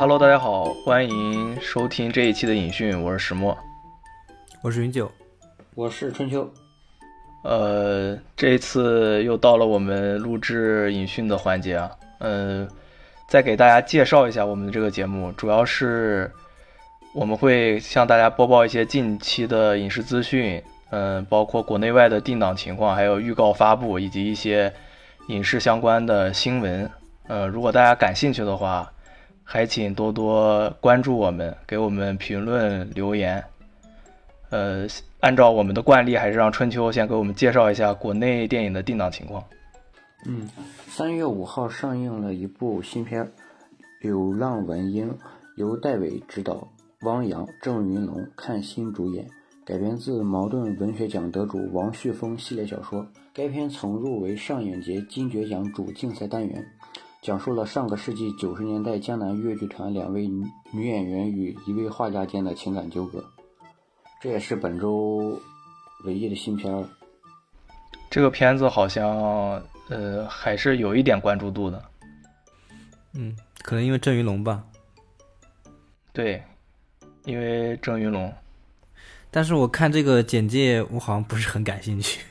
Hello，大家好，欢迎收听这一期的影讯，我是石墨，我是云九，我是春秋。呃，这一次又到了我们录制影讯的环节啊，嗯，再给大家介绍一下我们的这个节目，主要是我们会向大家播报一些近期的影视资讯，嗯，包括国内外的定档情况，还有预告发布以及一些影视相关的新闻。呃，如果大家感兴趣的话，还请多多关注我们，给我们评论留言。呃，按照我们的惯例，还是让春秋先给我们介绍一下国内电影的定档情况。嗯，三月五号上映了一部新片《流浪文英》，由戴伟执导，汪洋、郑云龙、看新主演，改编自茅盾文学奖得主王旭峰系列小说。该片曾入围上影节金爵奖主竞赛单元。讲述了上个世纪九十年代江南越剧团两位女演员与一位画家间的情感纠葛，这也是本周唯一的新片儿。这个片子好像呃还是有一点关注度的。嗯，可能因为郑云龙吧。对，因为郑云龙。但是我看这个简介，我好像不是很感兴趣，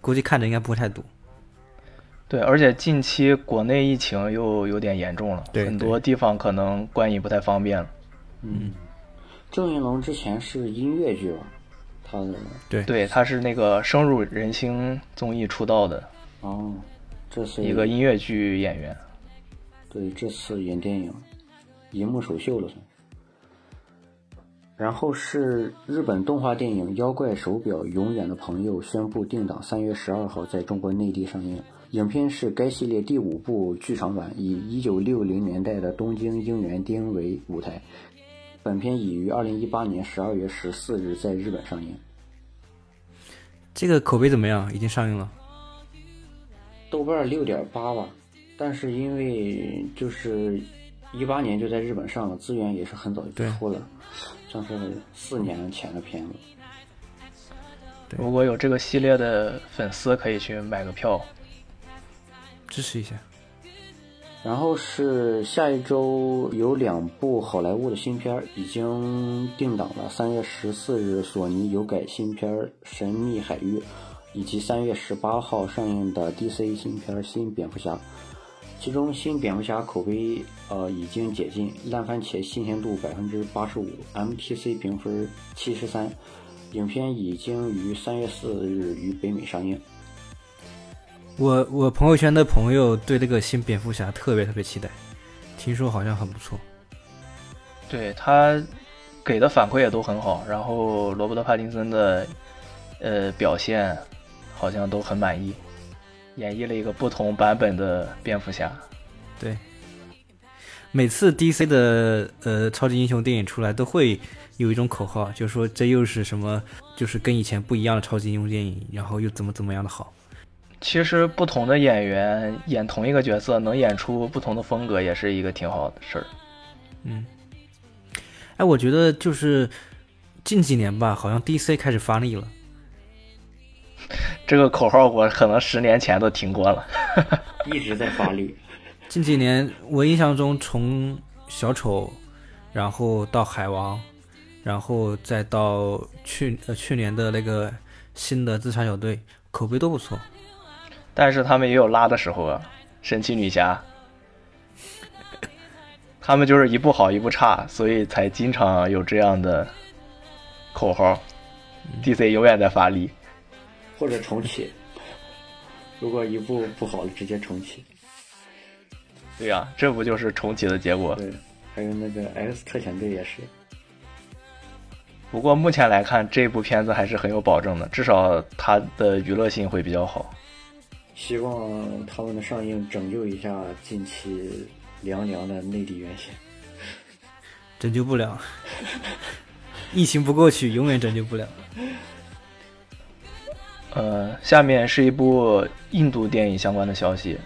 估计看着应该不会太多。对，而且近期国内疫情又有点严重了，很多地方可能观影不太方便了。嗯，郑云龙之前是音乐剧吧？他的对对，他是那个深入人心综艺出道的。哦，这是一个音乐剧演员。对，这次演电影，银幕首秀了算。然后是日本动画电影《妖怪手表：永远的朋友》宣布定档三月十二号在中国内地上映。影片是该系列第五部剧场版，以1960年代的东京樱园町为舞台。本片已于2018年12月14日在日本上映。这个口碑怎么样？已经上映了？豆瓣六点八吧，但是因为就是一八年就在日本上了，资源也是很早就出了，算是四年前的片子。如果有这个系列的粉丝，可以去买个票。支持一下，然后是下一周有两部好莱坞的新片已经定档了，三月十四日索尼有改新片《神秘海域》，以及三月十八号上映的 DC 新片《新蝙蝠侠》。其中新蝙蝠侠口碑呃已经解禁，烂番茄新鲜度百分之八十五，MTC 评分七十三，影片已经于三月四日于北美上映。我我朋友圈的朋友对这个新蝙蝠侠特别特别期待，听说好像很不错。对他给的反馈也都很好，然后罗伯特·帕丁森的呃表现好像都很满意，演绎了一个不同版本的蝙蝠侠。对，每次 DC 的呃超级英雄电影出来都会有一种口号，就说这又是什么，就是跟以前不一样的超级英雄电影，然后又怎么怎么样的好。其实不同的演员演同一个角色，能演出不同的风格，也是一个挺好的事儿。嗯，哎，我觉得就是近几年吧，好像 DC 开始发力了。这个口号我可能十年前都听过了，一直在发力。近几年我印象中，从小丑，然后到海王，然后再到去呃去年的那个新的自杀小队，口碑都不错。但是他们也有拉的时候啊，神奇女侠，他们就是一部好一部差，所以才经常有这样的口号。DC 永远在发力，或者重启。如果一部不好了，直接重启。对呀，这不就是重启的结果？对，还有那个 X 特遣队也是。不过目前来看，这部片子还是很有保证的，至少它的娱乐性会比较好。希望他们的上映拯救一下近期凉凉的内地院线。拯救不了，疫情不过去，永远拯救不了。呃，下面是一部印度电影相关的消息。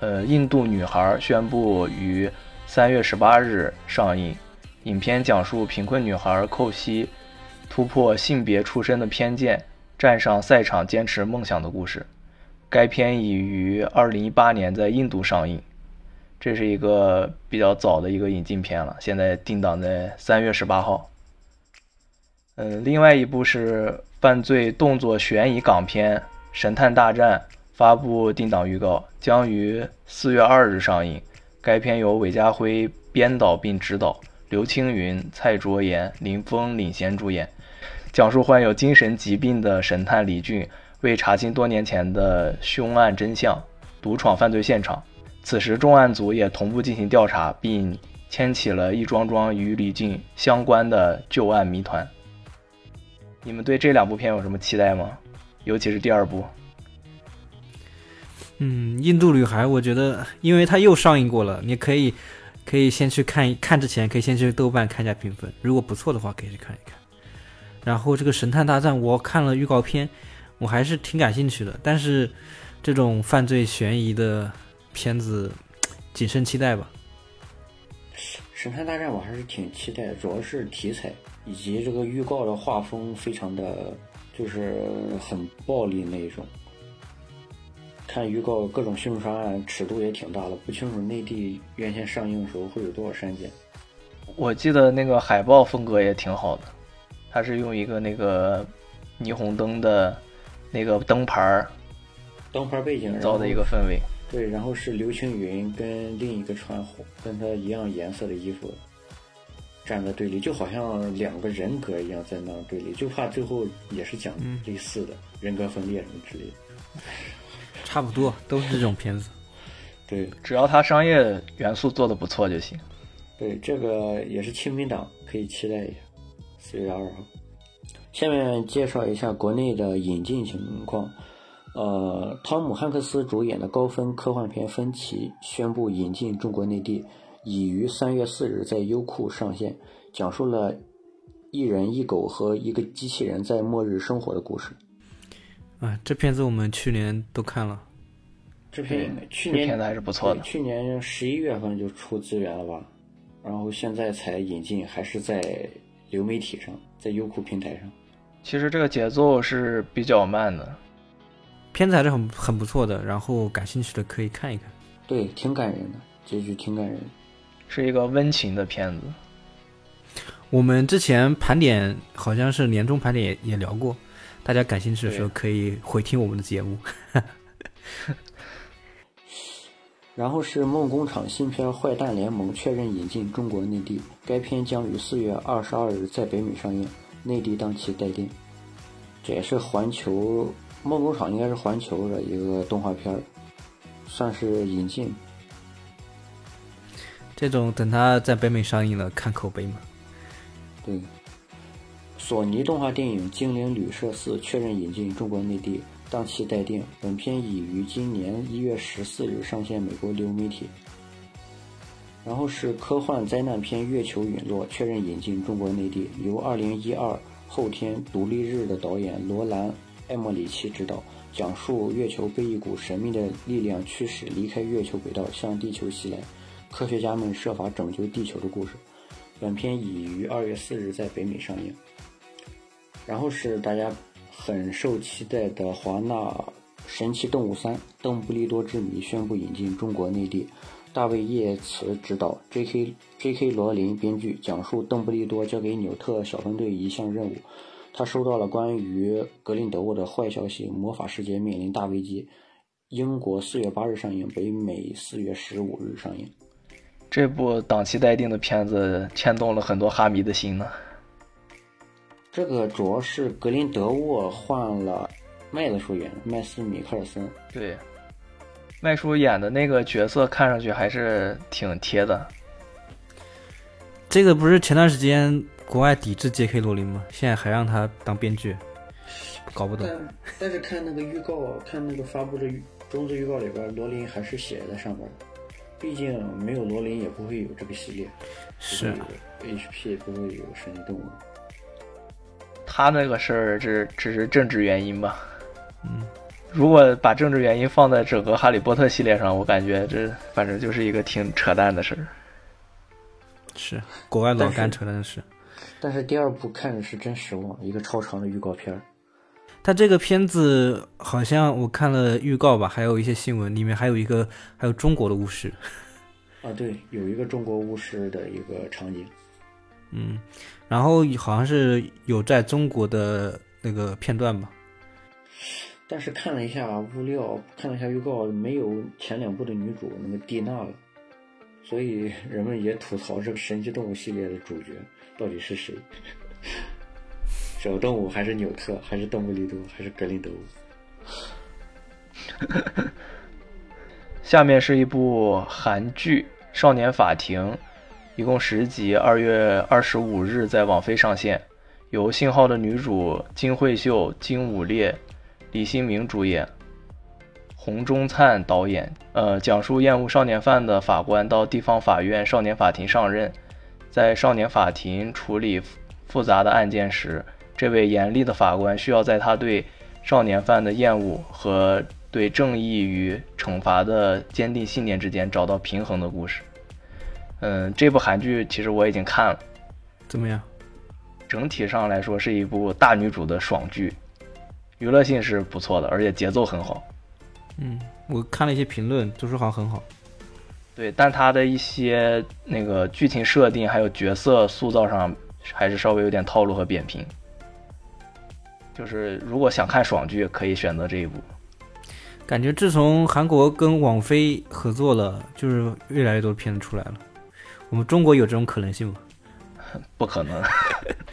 呃，印度女孩宣布于三月十八日上映。影片讲述贫困女孩寇西突破性别出身的偏见，站上赛场坚持梦想的故事。该片已于二零一八年在印度上映。这是一个比较早的一个引进片了，现在定档在三月十八号。嗯，另外一部是犯罪动作悬疑港片《神探大战》，发布定档预告，将于四月二日上映。该片由韦家辉编导并执导，刘青云、蔡卓妍、林峰领衔主演，讲述患有精神疾病的神探李俊为查清多年前的凶案真相，独闯犯罪现场。此时，重案组也同步进行调查，并牵起了一桩桩与李俊相关的旧案谜团。你们对这两部片有什么期待吗？尤其是第二部。嗯，印度女孩，我觉得，因为它又上映过了，你可以可以先去看，看之前可以先去豆瓣看一下评分，如果不错的话，可以去看一看。然后这个神探大战，我看了预告片，我还是挺感兴趣的。但是这种犯罪悬疑的片子，谨慎期待吧。神探大战我还是挺期待，主要是题材以及这个预告的画风非常的，就是很暴力那一种。看预告，各种凶杀案尺度也挺大的，不清楚内地院线上映的时候会有多少删减。我记得那个海报风格也挺好的，它是用一个那个霓虹灯的那个灯牌儿灯牌背景造的一个氛围。对，然后是刘青云跟另一个穿红跟他一样颜色的衣服站在对立，就好像两个人格一样在那对立，就怕最后也是讲类似的人格分裂什么之类的。差不多都是这种片子，对，只要他商业元素做的不错就行。对，这个也是清明档，可以期待一下。四月二号，下面介绍一下国内的引进情况。呃，汤姆汉克斯主演的高分科幻片《分歧》宣布引进中国内地，已于三月四日在优酷上线，讲述了一人一狗和一个机器人在末日生活的故事。啊，这片子我们去年都看了。这片去年片子还是不错的。去年十一月份就出资源了吧，然后现在才引进，还是在流媒体上，在优酷平台上。其实这个节奏是比较慢的，片子还是很很不错的，然后感兴趣的可以看一看。对，挺感人的，结局挺感人。是一个温情的片子。我们之前盘点好像是年终盘点也也聊过，大家感兴趣的时候可以回听我们的节目。然后是梦工厂新片《坏蛋联盟》确认引进中国内地，该片将于四月二十二日在北美上映，内地档期待定。这也是环球梦工厂应该是环球的一个动画片，算是引进。这种等它在北美上映了，看口碑嘛。对，索尼动画电影《精灵旅社四》确认引进中国内地，档期待定。本片已于今年一月十四日上线美国流媒体。然后是科幻灾难片《月球陨落》确认引进中国内地，由二零一二后天独立日的导演罗兰·艾默里奇执导，讲述月球被一股神秘的力量驱使离开月球轨道向地球袭来，科学家们设法拯救地球的故事。本片已于二月四日在北美上映。然后是大家很受期待的华纳《神奇动物三：邓布利多之谜》宣布引进中国内地，大卫·叶茨执导，J.K. J.K. 罗琳编剧，讲述邓布利多交给纽特小分队一项任务，他收到了关于格林德沃的坏消息，魔法世界面临大危机。英国四月八日上映，北美四月十五日上映。这部档期待定的片子牵动了很多哈迷的心呢。这个主要是格林德沃换了麦子叔演的麦斯米克尔森，对，麦叔演的那个角色看上去还是挺贴的。这个不是前段时间国外抵制 J.K. 罗琳吗？现在还让他当编剧，搞不懂。但但是看那个预告，看那个发布的预中字预告里边，罗琳还是写在上面的。毕竟没有罗琳也不会有这个系列，是，HP 不会有神奇动物。他那个事儿只只是政治原因吧。嗯，如果把政治原因放在整个哈利波特系列上，我感觉这反正就是一个挺扯淡的事儿。是，国外老干扯淡的事。但是第二部看着是真失望，一个超长的预告片儿。他这个片子好像我看了预告吧，还有一些新闻，里面还有一个还有中国的巫师，啊，对，有一个中国巫师的一个场景。嗯，然后好像是有在中国的那个片段吧。但是看了一下物料，看了一下预告，没有前两部的女主那个蒂娜了，所以人们也吐槽这个神奇动物系列的主角到底是谁？小动物还是纽特，还是邓布利多，还是格林德沃？下面是一部韩剧《少年法庭》，一共十集，二月二十五日在网飞上线，由信号的女主金惠秀、金武烈。李新明主演，洪忠灿导演。呃，讲述厌恶少年犯的法官到地方法院少年法庭上任，在少年法庭处理复杂的案件时，这位严厉的法官需要在他对少年犯的厌恶和对正义与惩罚的坚定信念之间找到平衡的故事。嗯，这部韩剧其实我已经看了，怎么样？整体上来说是一部大女主的爽剧。娱乐性是不错的，而且节奏很好。嗯，我看了一些评论，都说好像很好。对，但它的一些那个剧情设定还有角色塑造上，还是稍微有点套路和扁平。就是如果想看爽剧，可以选择这一部。感觉自从韩国跟网飞合作了，就是越来越多片子出来了。我们中国有这种可能性吗？不可能，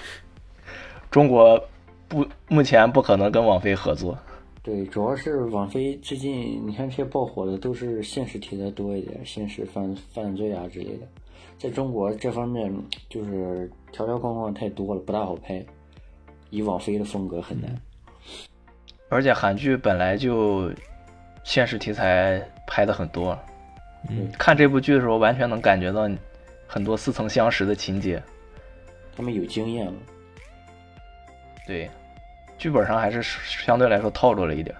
中国。不，目前不可能跟网飞合作。对，主要是网飞最近，你看这些爆火的都是现实题材多一点，现实犯犯罪啊之类的。在中国这方面就是条条框框太多了，不大好拍。以网飞的风格很难。而且韩剧本来就现实题材拍的很多，嗯，看这部剧的时候完全能感觉到很多似曾相识的情节。他们有经验了。对，剧本上还是相对来说套路了一点。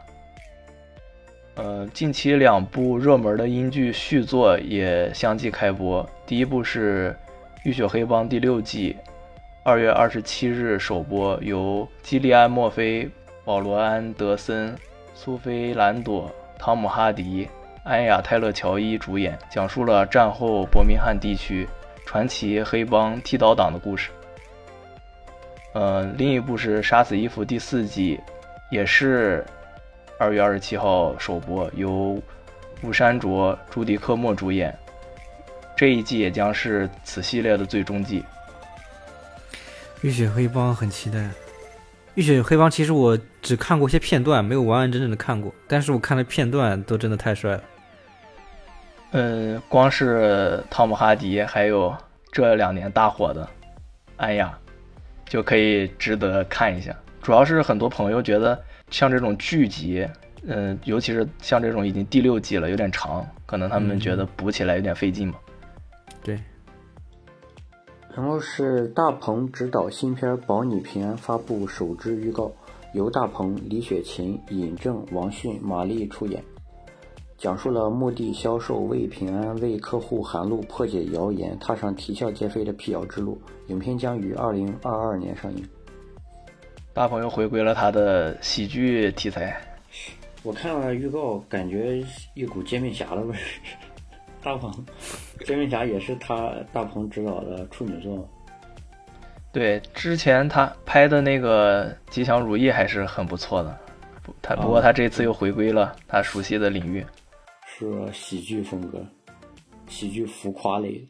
呃，近期两部热门的英剧续作也相继开播。第一部是《浴血黑帮》第六季，二月二十七日首播，由基利安·墨菲、保罗·安德森、苏菲·兰朵、汤姆·哈迪、安雅·泰勒·乔伊主演，讲述了战后伯明翰地区传奇黑帮剃刀党的故事。呃，另一部是《杀死伊芙》第四季，也是二月二十七号首播，由吴山卓、朱迪克莫主演。这一季也将是此系列的最终季。浴血黑帮很期待。浴血黑帮其实我只看过一些片段，没有完完整整的看过，但是我看的片段都真的太帅了。嗯，光是汤姆哈迪，还有这两年大火的安雅。就可以值得看一下，主要是很多朋友觉得像这种剧集，嗯，尤其是像这种已经第六季了，有点长，可能他们觉得补起来有点费劲嘛。对。然后是大鹏执导新片《保你平安》发布首支预告，由大鹏、李雪琴、尹正、王迅、马丽出演。讲述了墓地销售为平安为客户喊路破解谣言踏上啼笑皆非的辟谣之路。影片将于二零二二年上映。大鹏又回归了他的喜剧题材。我看了预告，感觉一股煎饼侠的味儿。大鹏，煎饼侠也是他大鹏执导的处女作。对，之前他拍的那个《吉祥如意》还是很不错的。他不过他这次又回归了他熟悉的领域。是喜剧风格，喜剧浮夸类的。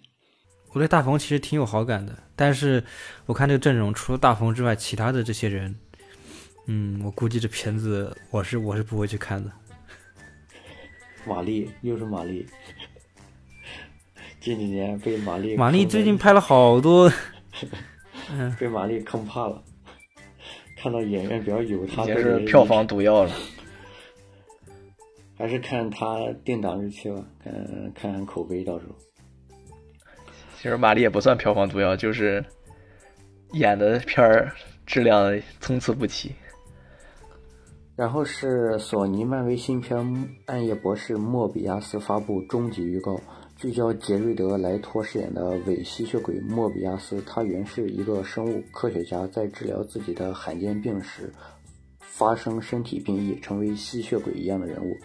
我对大鹏其实挺有好感的，但是我看这个阵容，除了大鹏之外，其他的这些人，嗯，我估计这片子我是我是不会去看的。马丽又是马丽，近几年被玛丽玛丽最近拍了好多，被玛丽坑怕了，看到演员比较有，他是票房毒药了。还是看他定档日期吧，看看看口碑，到时候。其实马丽也不算票房毒药，就是演的片儿质量参差不齐。然后是索尼漫威新片《暗夜博士：莫比亚斯》发布终极预告，聚焦杰瑞德·莱托饰演的伪吸血鬼莫比亚斯。他原是一个生物科学家，在治疗自己的罕见病时发生身体变异，成为吸血鬼一样的人物。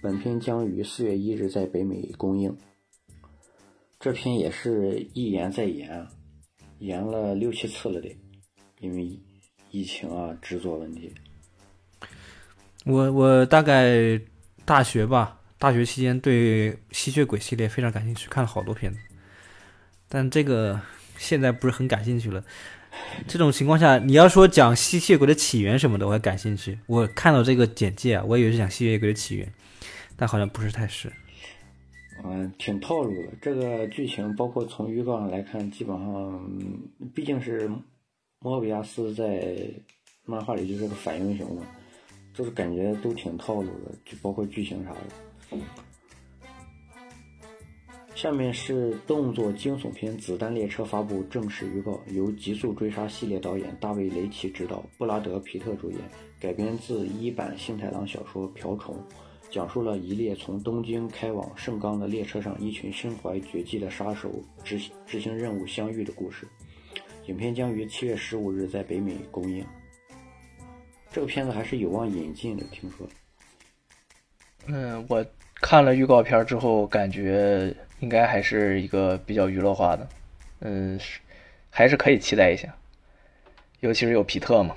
本片将于四月一日在北美公映。这篇也是一延再延，延了六七次了得，因为疫情啊、制作问题。我我大概大学吧，大学期间对吸血鬼系列非常感兴趣，看了好多片子。但这个现在不是很感兴趣了。这种情况下，你要说讲吸血鬼的起源什么的，我还感兴趣。我看到这个简介啊，我以为是讲吸血鬼的起源，但好像不是太是。嗯，挺套路的。这个剧情包括从预告上来看，基本上毕竟是莫比亚斯在漫画里就是个反英雄嘛，就是感觉都挺套路的，就包括剧情啥的。下面是动作惊悚片《子弹列车》发布正式预告，由《极速追杀》系列导演大卫·雷奇执导，布拉德·皮特主演，改编自一版幸太郎小说《瓢虫》，讲述了一列从东京开往盛冈的列车上一群身怀绝技的杀手执执行任务相遇的故事。影片将于七月十五日在北美公映。这个片子还是有望引进的，听说。嗯，我看了预告片之后，感觉。应该还是一个比较娱乐化的，嗯，还是可以期待一下，尤其是有皮特嘛。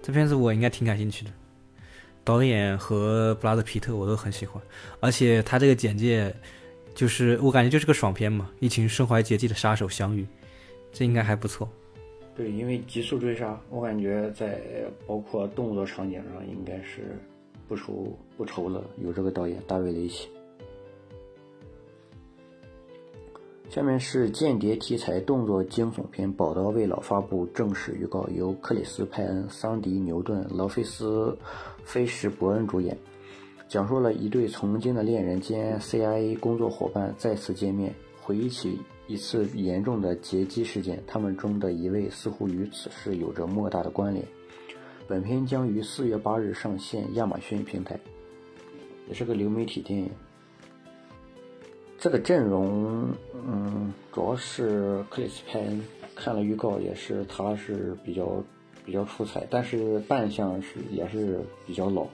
这片子我应该挺感兴趣的，导演和布拉德皮特我都很喜欢，而且他这个简介就是我感觉就是个爽片嘛，一群身怀绝技的杀手相遇，这应该还不错。对，因为极速追杀，我感觉在包括动作场景上应该是不愁不愁了，有这个导演大卫雷奇。下面是间谍题材动作惊悚片《宝刀未老》发布正式预告，由克里斯·派恩、桑迪·牛顿、劳菲斯·菲什伯恩主演，讲述了一对曾经的恋人兼 CIA 工作伙伴再次见面，回忆起一次严重的劫机事件，他们中的一位似乎与此事有着莫大的关联。本片将于四月八日上线亚马逊平台，也是个流媒体电影。这个阵容，嗯，主要是克里斯·派恩，看了预告也是，他是比较比较出彩，但是扮相是也是比较老了。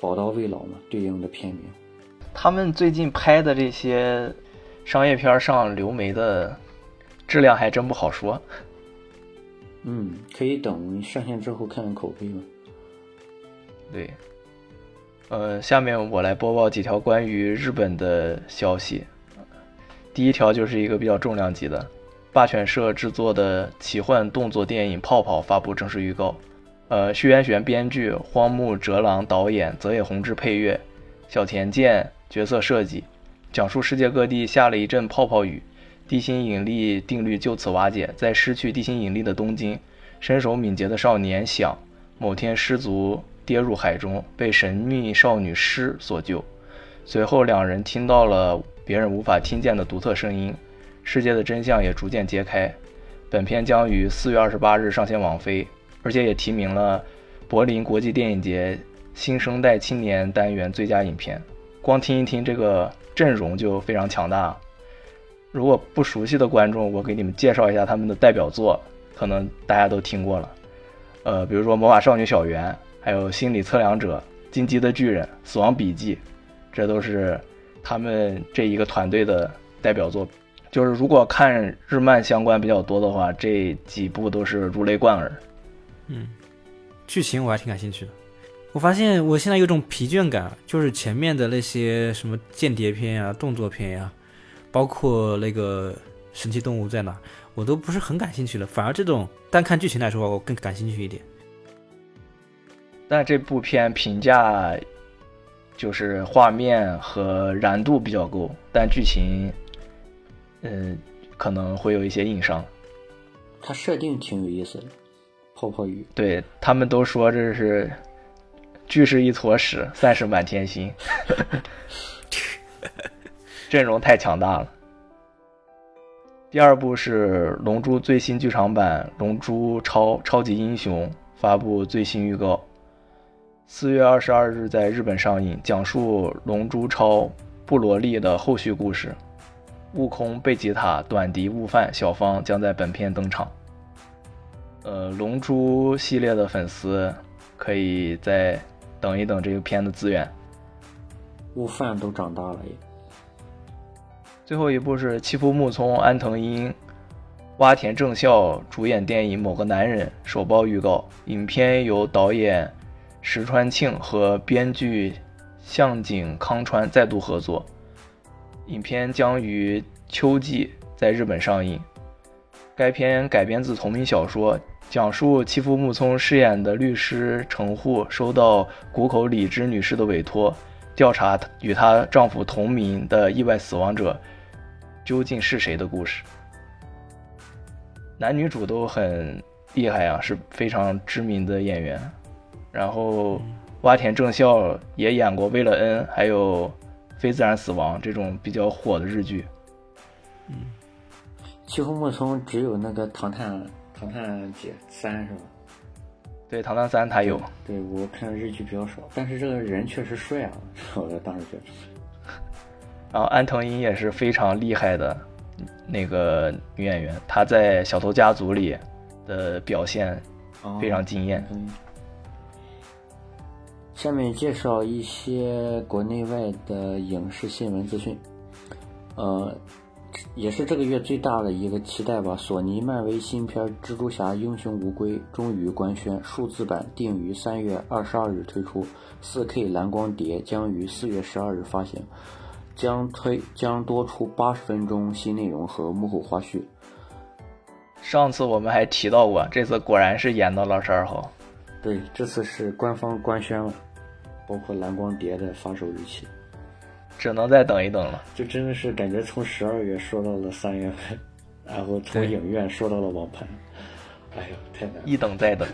宝刀未老嘛，对应的片名。他们最近拍的这些商业片上流媒的质量还真不好说。嗯，可以等上线之后看看口碑嘛。对。呃，下面我来播报几条关于日本的消息。第一条就是一个比较重量级的，霸犬社制作的奇幻动作电影《泡泡》发布正式预告。呃，徐元玄编剧，荒木哲郎导演，泽野弘之配乐，小田健角色设计，讲述世界各地下了一阵泡泡雨，地心引力定律就此瓦解，在失去地心引力的东京，身手敏捷的少年想某天失足。跌入海中，被神秘少女诗所救。随后，两人听到了别人无法听见的独特声音，世界的真相也逐渐揭开。本片将于四月二十八日上线网飞，而且也提名了柏林国际电影节新生代青年单元最佳影片。光听一听这个阵容就非常强大。如果不熟悉的观众，我给你们介绍一下他们的代表作，可能大家都听过了。呃，比如说《魔法少女小圆》。还有心理测量者、进击的巨人、死亡笔记，这都是他们这一个团队的代表作。就是如果看日漫相关比较多的话，这几部都是如雷贯耳。嗯，剧情我还挺感兴趣的。我发现我现在有种疲倦感，就是前面的那些什么间谍片呀、动作片呀，包括那个神奇动物在哪，我都不是很感兴趣了。反而这种单看剧情来说，我更感兴趣一点。但这部片评价就是画面和燃度比较够，但剧情，嗯，可能会有一些硬伤。它设定挺有意思的，泡泡鱼。对他们都说这是剧是一坨屎，散是满天星，阵容太强大了。第二部是《龙珠》最新剧场版《龙珠超超级英雄》发布最新预告。四月二十二日在日本上映，讲述《龙珠超》布罗利的后续故事。悟空、贝吉塔、短笛、悟饭、小芳将在本片登场。呃，龙珠系列的粉丝可以再等一等这个片的资源。悟饭都长大了耶。最后一部是七夫木聪、安藤樱、洼田正孝主演电影《某个男人》首曝预告。影片由导演石川庆和编剧向井康川再度合作。影片将于秋季在日本上映。该片改编自同名小说，讲述妻夫木聪饰演的律师程户收到谷口里之女士的委托，调查与她丈夫同名的意外死亡者究竟是谁的故事。男女主都很厉害啊，是非常知名的演员。然后洼田正孝也演过《为了恩》还有《非自然死亡》这种比较火的日剧。嗯，妻夫木聪只有那个《唐探唐探几三》是吧？对，《唐探三》他有。对我看日剧比较少，但是这个人确实帅啊，我当时觉得。然后安藤樱也是非常厉害的那个女演员，她在《小偷家族》里的表现非常惊艳。嗯下面介绍一些国内外的影视新闻资讯，呃，也是这个月最大的一个期待吧。索尼漫威新片《蜘蛛侠：英雄无归》终于官宣，数字版定于三月二十二日推出，4K 蓝光碟将于四月十二日发行，将推将多出八十分钟新内容和幕后花絮。上次我们还提到过，这次果然是演到了十二号。对，这次是官方官宣了，包括蓝光碟的发售日期，只能再等一等了。就真的是感觉从十二月说到了三月份，然后从影院说到了网盘，哎呦，太难了。一等再等。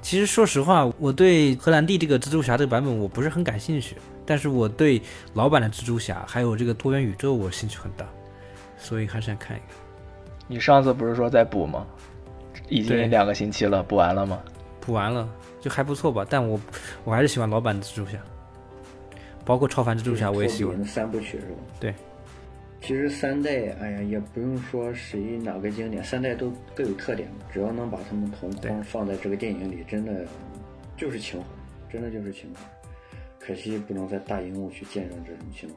其实说实话，我对荷兰弟这个蜘蛛侠这个版本我不是很感兴趣，但是我对老版的蜘蛛侠还有这个多元宇宙我兴趣很大，所以还是想看一看。你上次不是说在补吗？已经两个星期了，补完了吗？补完了就还不错吧，但我我还是喜欢老版的蜘蛛侠，包括超凡蜘蛛侠我也喜欢。三部曲是吧？对。其实三代，哎呀，也不用说谁哪个经典，三代都各有特点。只要能把他们同框放在这个电影里，真的就是情怀，真的就是情怀。可惜不能在大荧幕去见证这种情怀。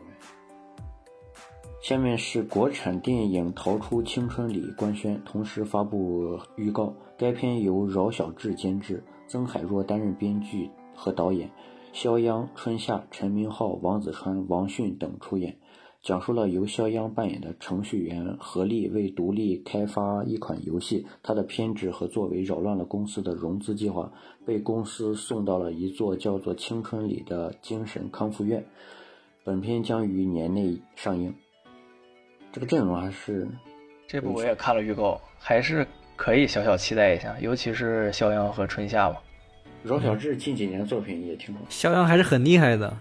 下面是国产电影《逃出青春》里官宣，同时发布预告。该片由饶晓志监制，曾海若担任编剧和导演，肖央、春夏、陈明昊、王子川、王迅等出演。讲述了由肖央扮演的程序员何力为独立开发一款游戏，他的偏执和作为扰乱了公司的融资计划，被公司送到了一座叫做青春里的精神康复院。本片将于年内上映。这个阵容还是这部我也看了预告，还是可以小小期待一下，尤其是肖央和春夏吧。饶晓志近几年作品也挺好。肖央还是很厉害的，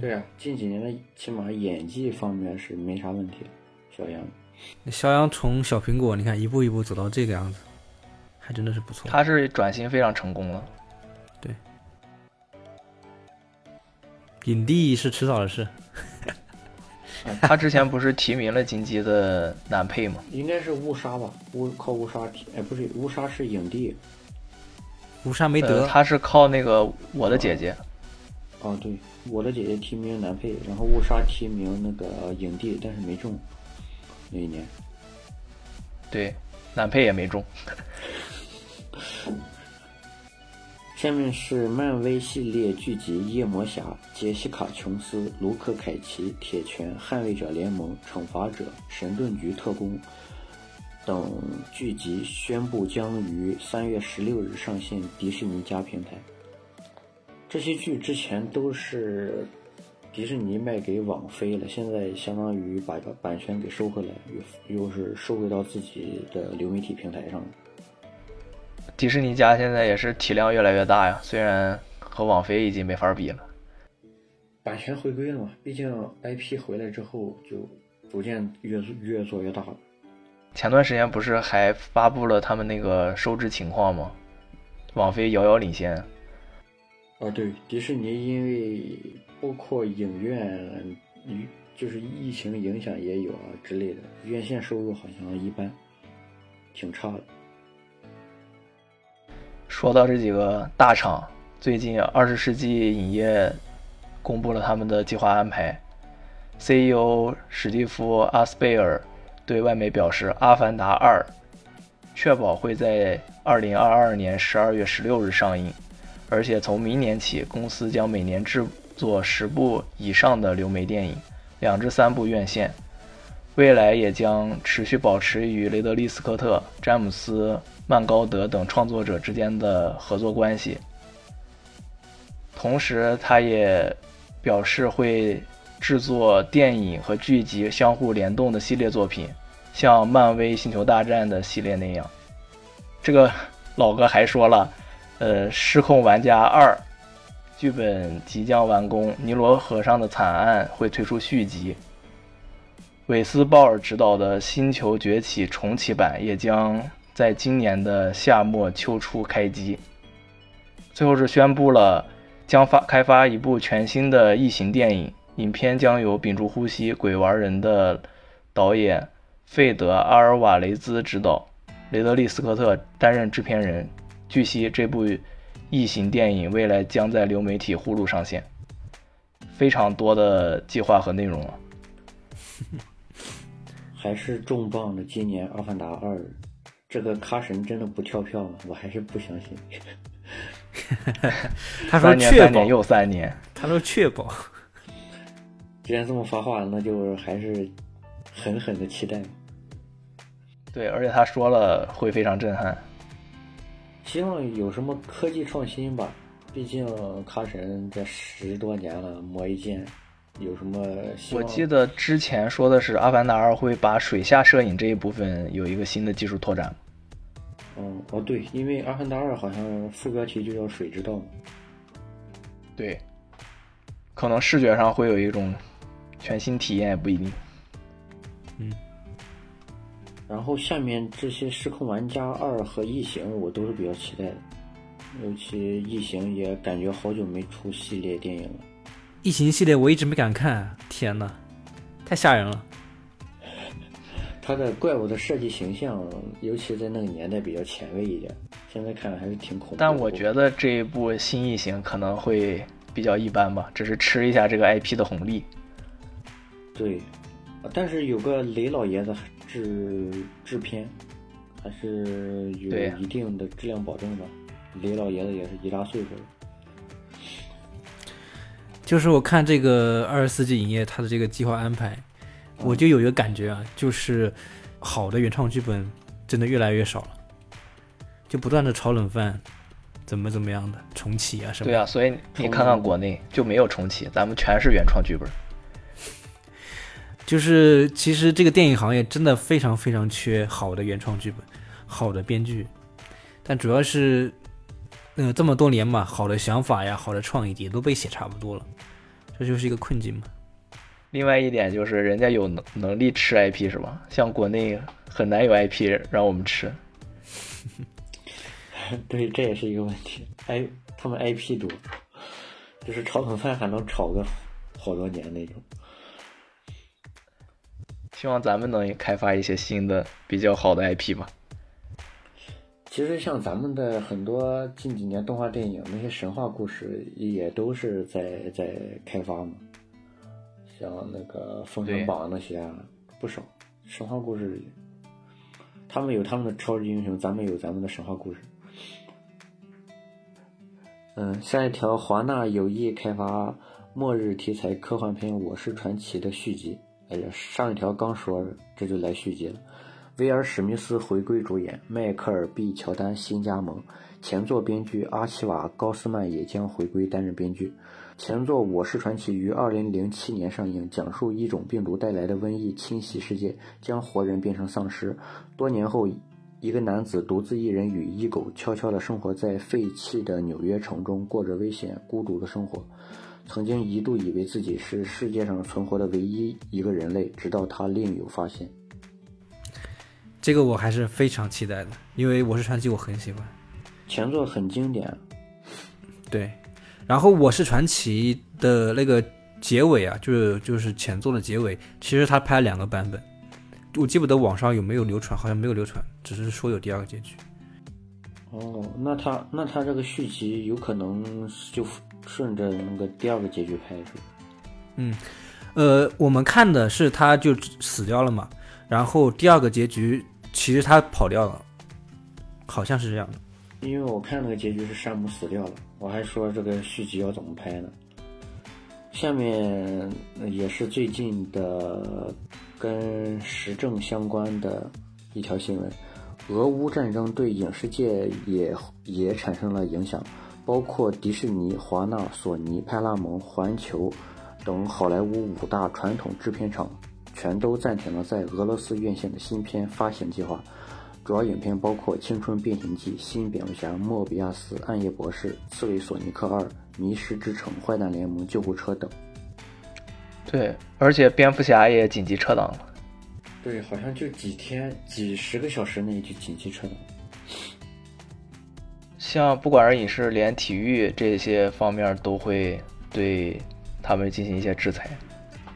对啊，近几年的起码演技方面是没啥问题的。肖央，肖央从小苹果你看一步一步走到这个样子，还真的是不错。他是转型非常成功了，对影帝是迟早的事。他之前不是提名了金鸡的男配吗？应该是乌沙吧？乌靠乌沙提，哎，不是乌沙是影帝。乌沙没得，呃他是靠那个我的姐姐，哦，对，我的姐姐提名男配，然后乌沙提名那个影帝，但是没中。那一年，对，男配也没中。下面是漫威系列剧集《夜魔侠》、杰西卡·琼斯、卢克·凯奇、铁拳、捍卫者联盟、惩罚者、神盾局特工等剧集宣布将于三月十六日上线迪士尼加平台。这些剧之前都是迪士尼卖给网飞了，现在相当于把版权给收回来，又又是收回到自己的流媒体平台上了。迪士尼家现在也是体量越来越大呀，虽然和网飞已经没法比了。版权回归了嘛，毕竟 IP 回来之后就逐渐越越做越大了。前段时间不是还发布了他们那个收支情况吗？网飞遥遥领先。啊，对，迪士尼因为包括影院，就是疫情影响也有啊之类的，院线收入好像一般，挺差的。说到这几个大厂，最近二十世纪影业公布了他们的计划安排，CEO 史蒂夫·阿斯贝尔对外媒表示，《阿凡达二》确保会在2022年12月16日上映，而且从明年起，公司将每年制作十部以上的流媒电影，两至三部院线。未来也将持续保持与雷德利·斯科特、詹姆斯·曼高德等创作者之间的合作关系。同时，他也表示会制作电影和剧集相互联动的系列作品，像漫威《星球大战》的系列那样。这个老哥还说了，呃，《失控玩家二》剧本即将完工，尼罗河上的惨案会推出续集。韦斯鲍尔执导的《星球崛起》重启版也将在今年的夏末秋初开机。最后是宣布了将发开发一部全新的异形电影，影片将由屏住呼吸《鬼玩人》的导演费德·阿尔瓦雷兹执导，雷德利·斯科特担任制片人。据悉，这部异形电影未来将在流媒体呼噜上线。非常多的计划和内容啊！还是重磅的，今年《阿凡达二》，这个卡神真的不跳票吗？我还是不相信。他说确保三年，又三年，他说确保。既然这么发话，那就还是狠狠的期待。对，而且他说了会非常震撼。希望有什么科技创新吧，毕竟卡神这十多年了，磨一剑，有什么？我记得之前说的是《阿凡达二》会把水下摄影这一部分有一个新的技术拓展。嗯，哦对，因为《阿凡达二》好像副标题就叫“水之道”。对，可能视觉上会有一种全新体验，也不一定。嗯然后下面这些《失控玩家二》和《异形》，我都是比较期待的，尤其《异形》也感觉好久没出系列电影了。异形系列我一直没敢看，天呐，太吓人了。它的怪物的设计形象，尤其在那个年代比较前卫一点，现在看还是挺恐怖。但我觉得这一部新异形可能会比较一般吧，只是吃一下这个 IP 的红利。对，但是有个雷老爷子制制片，还是有一定的质量保证的。雷老爷子也是一大岁数了。就是我看这个二十四季影业它的这个计划安排，我就有一个感觉啊，就是好的原创剧本真的越来越少了，就不断的炒冷饭，怎么怎么样的重启啊什么。对啊，所以你看看国内就没有重启，咱们全是原创剧本。就是其实这个电影行业真的非常非常缺好的原创剧本，好的编剧，但主要是，呃，这么多年嘛，好的想法呀，好的创意也都被写差不多了，这就是一个困境嘛。另外一点就是人家有能能力吃 IP 是吧？像国内很难有 IP 让我们吃。对，这也是一个问题。哎，他们 IP 多，就是炒冷饭还能炒个好多年那种。希望咱们能开发一些新的比较好的 IP 吧。其实像咱们的很多近几年动画电影那些神话故事也都是在在开发嘛，像那个《封神榜》那些啊，不少神话故事，他们有他们的超级英雄，咱们有咱们的神话故事。嗯，下一条，华纳有意开发末日题材科幻片《我是传奇》的续集。哎呀，上一条刚说，这就来续集了。威尔·史密斯回归主演，迈克尔 ·B· 乔丹新加盟，前作编剧阿奇瓦·高斯曼也将回归担任编剧。前作《我是传奇》于二零零七年上映，讲述一种病毒带来的瘟疫侵袭世界，将活人变成丧尸。多年后，一个男子独自一人与一狗悄悄地生活在废弃的纽约城中，过着危险孤独的生活。曾经一度以为自己是世界上存活的唯一一个人类，直到他另有发现。这个我还是非常期待的，因为《我是传奇》我很喜欢。前作很经典，对，然后《我是传奇》的那个结尾啊，就是就是前作的结尾，其实他拍了两个版本，我记不得网上有没有流传，好像没有流传，只是说有第二个结局。哦，那他那他这个续集有可能就顺着那个第二个结局拍是吧？呃，我们看的是他就死掉了嘛，然后第二个结局其实他跑掉了，好像是这样的。因为我看那个结局是山姆死掉了，我还说这个续集要怎么拍呢？下面也是最近的跟时政相关的一条新闻，俄乌战争对影视界也也产生了影响，包括迪士尼、华纳、索尼、派拉蒙、环球等好莱坞五大传统制片厂全都暂停了在俄罗斯院线的新片发行计划。主要影片包括《青春变形记》《新蝙蝠侠》《莫比亚斯》《暗夜博士》《刺猬索尼克二》《迷失之城》《坏蛋联盟》《救护车》等。对，而且蝙蝠侠也紧急撤档了。对，好像就几天、几十个小时内就紧急撤档。像不管是影视，连体育这些方面都会对他们进行一些制裁。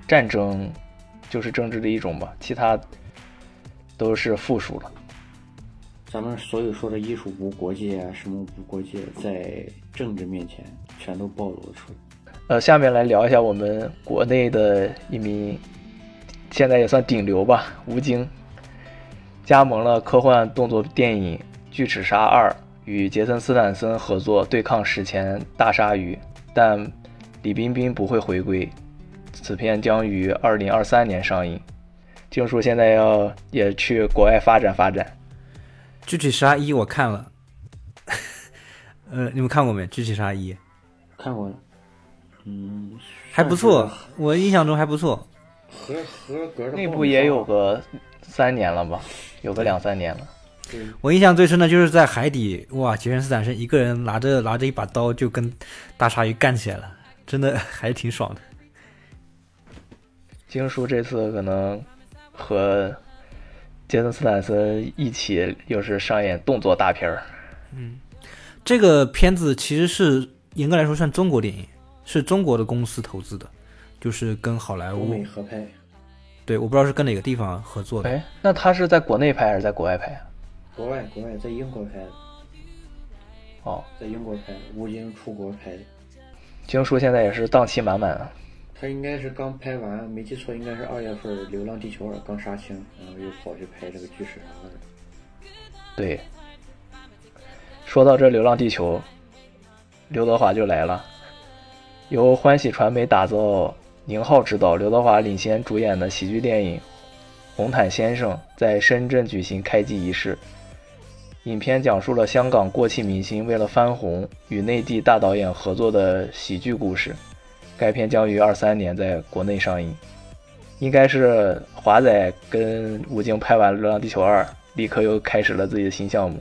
战争就是政治的一种吧，其他都是附属了。咱们所有说的艺术无国界啊，什么无国界，在政治面前全都暴露了出来。呃，下面来聊一下我们国内的一名，现在也算顶流吧，吴京，加盟了科幻动作电影《巨齿鲨二》，与杰森斯坦森合作对抗史前大鲨鱼，但李冰冰不会回归。此片将于二零二三年上映。静叔现在要也去国外发展发展。巨齿鲨一我看了，呃，你们看过没？巨齿鲨一看过了，嗯，还不错，我印象中还不错。合合格的那部也有个三年了吧，有个两三年了。我印象最深的就是在海底，哇，杰森斯坦森一个人拿着拿着一把刀就跟大鲨鱼干起来了，真的还挺爽的。金叔这次可能和杰森斯坦森一起又是上演动作大片儿。嗯，这个片子其实是严格来说算中国电影，是中国的公司投资的，就是跟好莱坞美合拍。对，我不知道是跟哪个地方合作的。哎，那他是在国内拍还是在国外拍啊？国外，国外在英国拍的。哦，在英国拍的，吴京出国拍的。金叔现在也是档期满满啊。他应该是刚拍完，没记错，应该是二月份《流浪地球二》刚杀青，然后又跑去拍这个《巨齿鲨二》。对，说到这《流浪地球》，刘德华就来了，由欢喜传媒打造、宁浩执导、刘德华领衔主演的喜剧电影《红毯先生》在深圳举行开机仪式。影片讲述了香港过气明星为了翻红，与内地大导演合作的喜剧故事。该片将于二三年在国内上映，应该是华仔跟吴京拍完《流浪地球二》，立刻又开始了自己的新项目。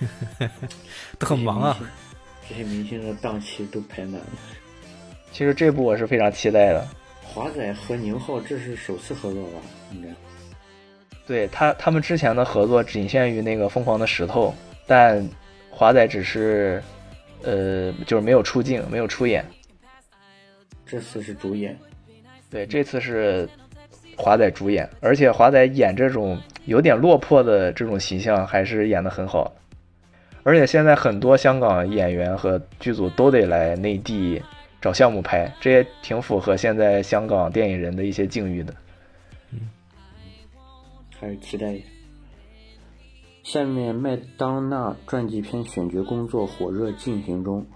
都很忙啊，这些明星的档期都排满了。其实这部我是非常期待的。华仔和宁浩这是首次合作吧？应该。对他，他们之前的合作仅限于那个《疯狂的石头》，但华仔只是，呃，就是没有出镜，没有出演。这次是主演，对，这次是华仔主演，而且华仔演这种有点落魄的这种形象还是演得很好。而且现在很多香港演员和剧组都得来内地找项目拍，这也挺符合现在香港电影人的一些境遇的。嗯，还是期待一。下面麦当娜传记片选角工作火热进行中，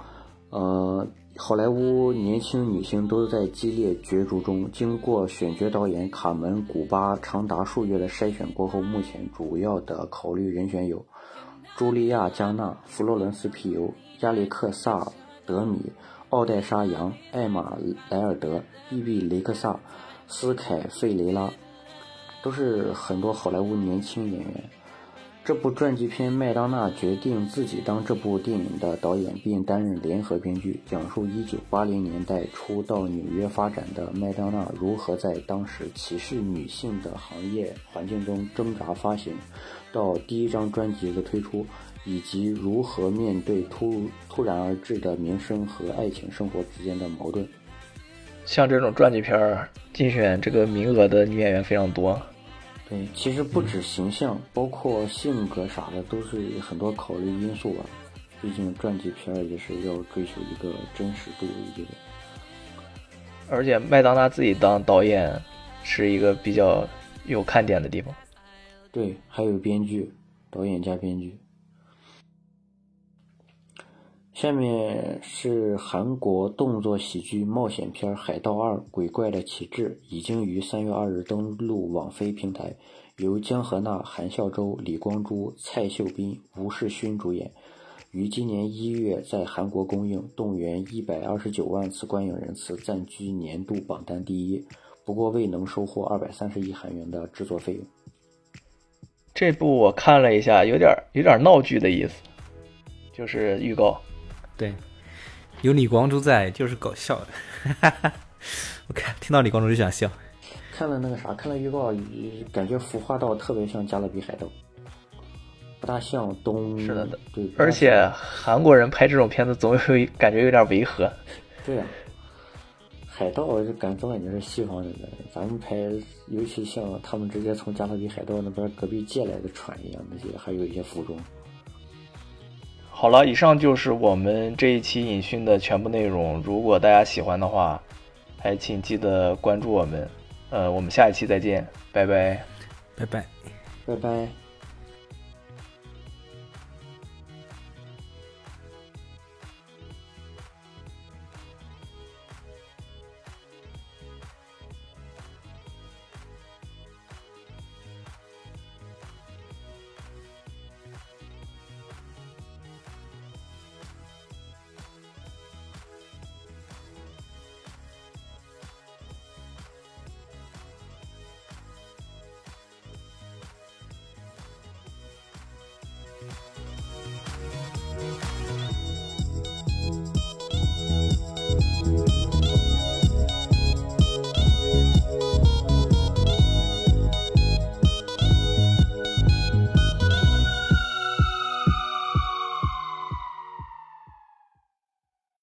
呃。好莱坞年轻女星都在激烈角逐中，经过选角导演卡门·古巴长达数月的筛选过后，目前主要的考虑人选有：茱莉亚·加纳、弗洛伦斯·皮尤、亚历克萨·德米、奥黛莎·杨、艾玛·莱尔德、伊比·雷克萨、斯凯·费雷拉，都是很多好莱坞年轻演员。这部传记片，麦当娜决定自己当这部电影的导演，并担任联合编剧，讲述1980年代初到纽约发展的麦当娜如何在当时歧视女性的行业环境中挣扎发行，到第一张专辑的推出，以及如何面对突突然而至的名声和爱情生活之间的矛盾。像这种传记片儿，竞选这个名额的女演员非常多。对，其实不止形象，包括性格啥的，都是很多考虑因素吧。毕竟传记片也是要追求一个真实度，我觉得。而且麦当娜自己当导演是一个比较有看点的地方。对，还有编剧，导演加编剧。下面是韩国动作喜剧冒险片《海盗二：鬼怪的旗帜》，已经于三月二日登陆网飞平台，由姜河娜、韩孝周、李光洙、蔡秀彬、吴世勋主演，于今年一月在韩国公映，动员一百二十九万次观影人次，暂居年度榜单第一。不过未能收获二百三十亿韩元的制作费用。这部我看了一下，有点有点闹剧的意思，就是预告。对，有李光洙在就是搞笑的。我看听到李光洙就想笑。看了那个啥，看了预告，感觉服化道特别像《加勒比海盗》，不大像东。是的，对。而且韩国人拍这种片子总有感觉有点违和。对呀，海盗就感总感觉是西方人的，咱们拍，尤其像他们直接从加勒比海盗那边隔壁借来的船一样，那些还有一些服装。好了，以上就是我们这一期影讯的全部内容。如果大家喜欢的话，还请记得关注我们。呃，我们下一期再见，拜拜，拜拜，拜拜。